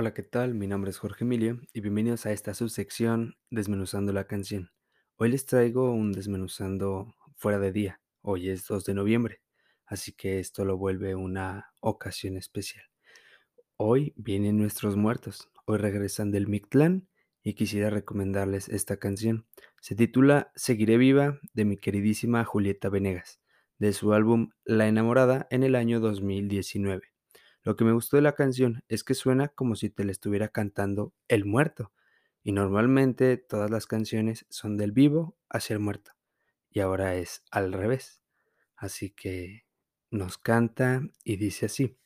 Hola, ¿qué tal? Mi nombre es Jorge Emilio y bienvenidos a esta subsección Desmenuzando la canción. Hoy les traigo un desmenuzando fuera de día. Hoy es 2 de noviembre, así que esto lo vuelve una ocasión especial. Hoy vienen nuestros muertos. Hoy regresan del Mictlán y quisiera recomendarles esta canción. Se titula Seguiré viva de mi queridísima Julieta Venegas, de su álbum La enamorada en el año 2019. Lo que me gustó de la canción es que suena como si te la estuviera cantando el muerto. Y normalmente todas las canciones son del vivo hacia el muerto. Y ahora es al revés. Así que nos canta y dice así.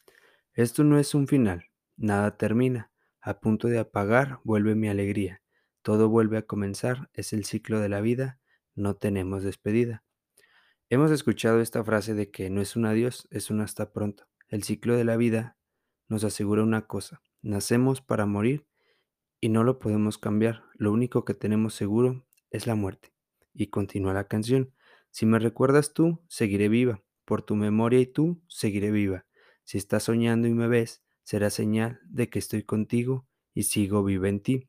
Esto no es un final, nada termina. A punto de apagar vuelve mi alegría. Todo vuelve a comenzar, es el ciclo de la vida, no tenemos despedida. Hemos escuchado esta frase de que no es un adiós, es un hasta pronto. El ciclo de la vida nos asegura una cosa, nacemos para morir y no lo podemos cambiar, lo único que tenemos seguro es la muerte. Y continúa la canción, si me recuerdas tú, seguiré viva, por tu memoria y tú, seguiré viva. Si estás soñando y me ves, será señal de que estoy contigo y sigo viva en ti.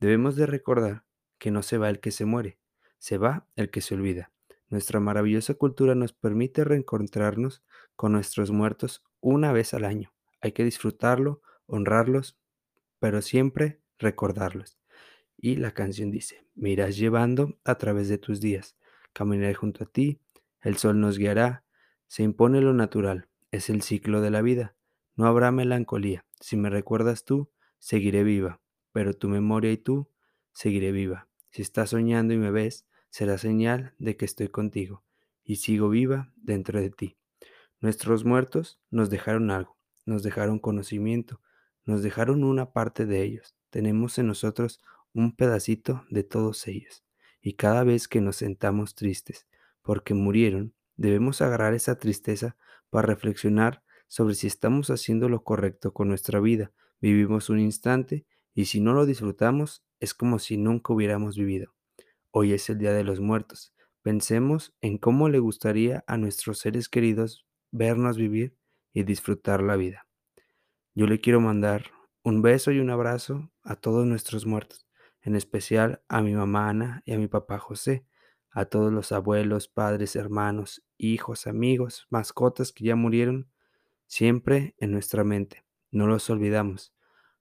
Debemos de recordar que no se va el que se muere, se va el que se olvida. Nuestra maravillosa cultura nos permite reencontrarnos con nuestros muertos una vez al año. Hay que disfrutarlo, honrarlos, pero siempre recordarlos. Y la canción dice, me irás llevando a través de tus días, caminaré junto a ti, el sol nos guiará, se impone lo natural, es el ciclo de la vida, no habrá melancolía, si me recuerdas tú, seguiré viva, pero tu memoria y tú, seguiré viva. Si estás soñando y me ves, será señal de que estoy contigo y sigo viva dentro de ti. Nuestros muertos nos dejaron algo, nos dejaron conocimiento, nos dejaron una parte de ellos. Tenemos en nosotros un pedacito de todos ellos. Y cada vez que nos sentamos tristes porque murieron, debemos agarrar esa tristeza para reflexionar sobre si estamos haciendo lo correcto con nuestra vida. Vivimos un instante y si no lo disfrutamos es como si nunca hubiéramos vivido. Hoy es el Día de los Muertos. Pensemos en cómo le gustaría a nuestros seres queridos vernos vivir y disfrutar la vida. Yo le quiero mandar un beso y un abrazo a todos nuestros muertos, en especial a mi mamá Ana y a mi papá José, a todos los abuelos, padres, hermanos, hijos, amigos, mascotas que ya murieron, siempre en nuestra mente. No los olvidamos.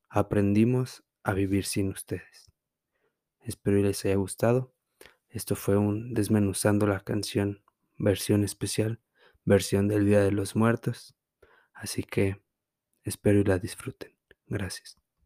Aprendimos a vivir sin ustedes. Espero que les haya gustado. Esto fue un desmenuzando la canción, versión especial, versión del Día de los Muertos. Así que espero y la disfruten. Gracias.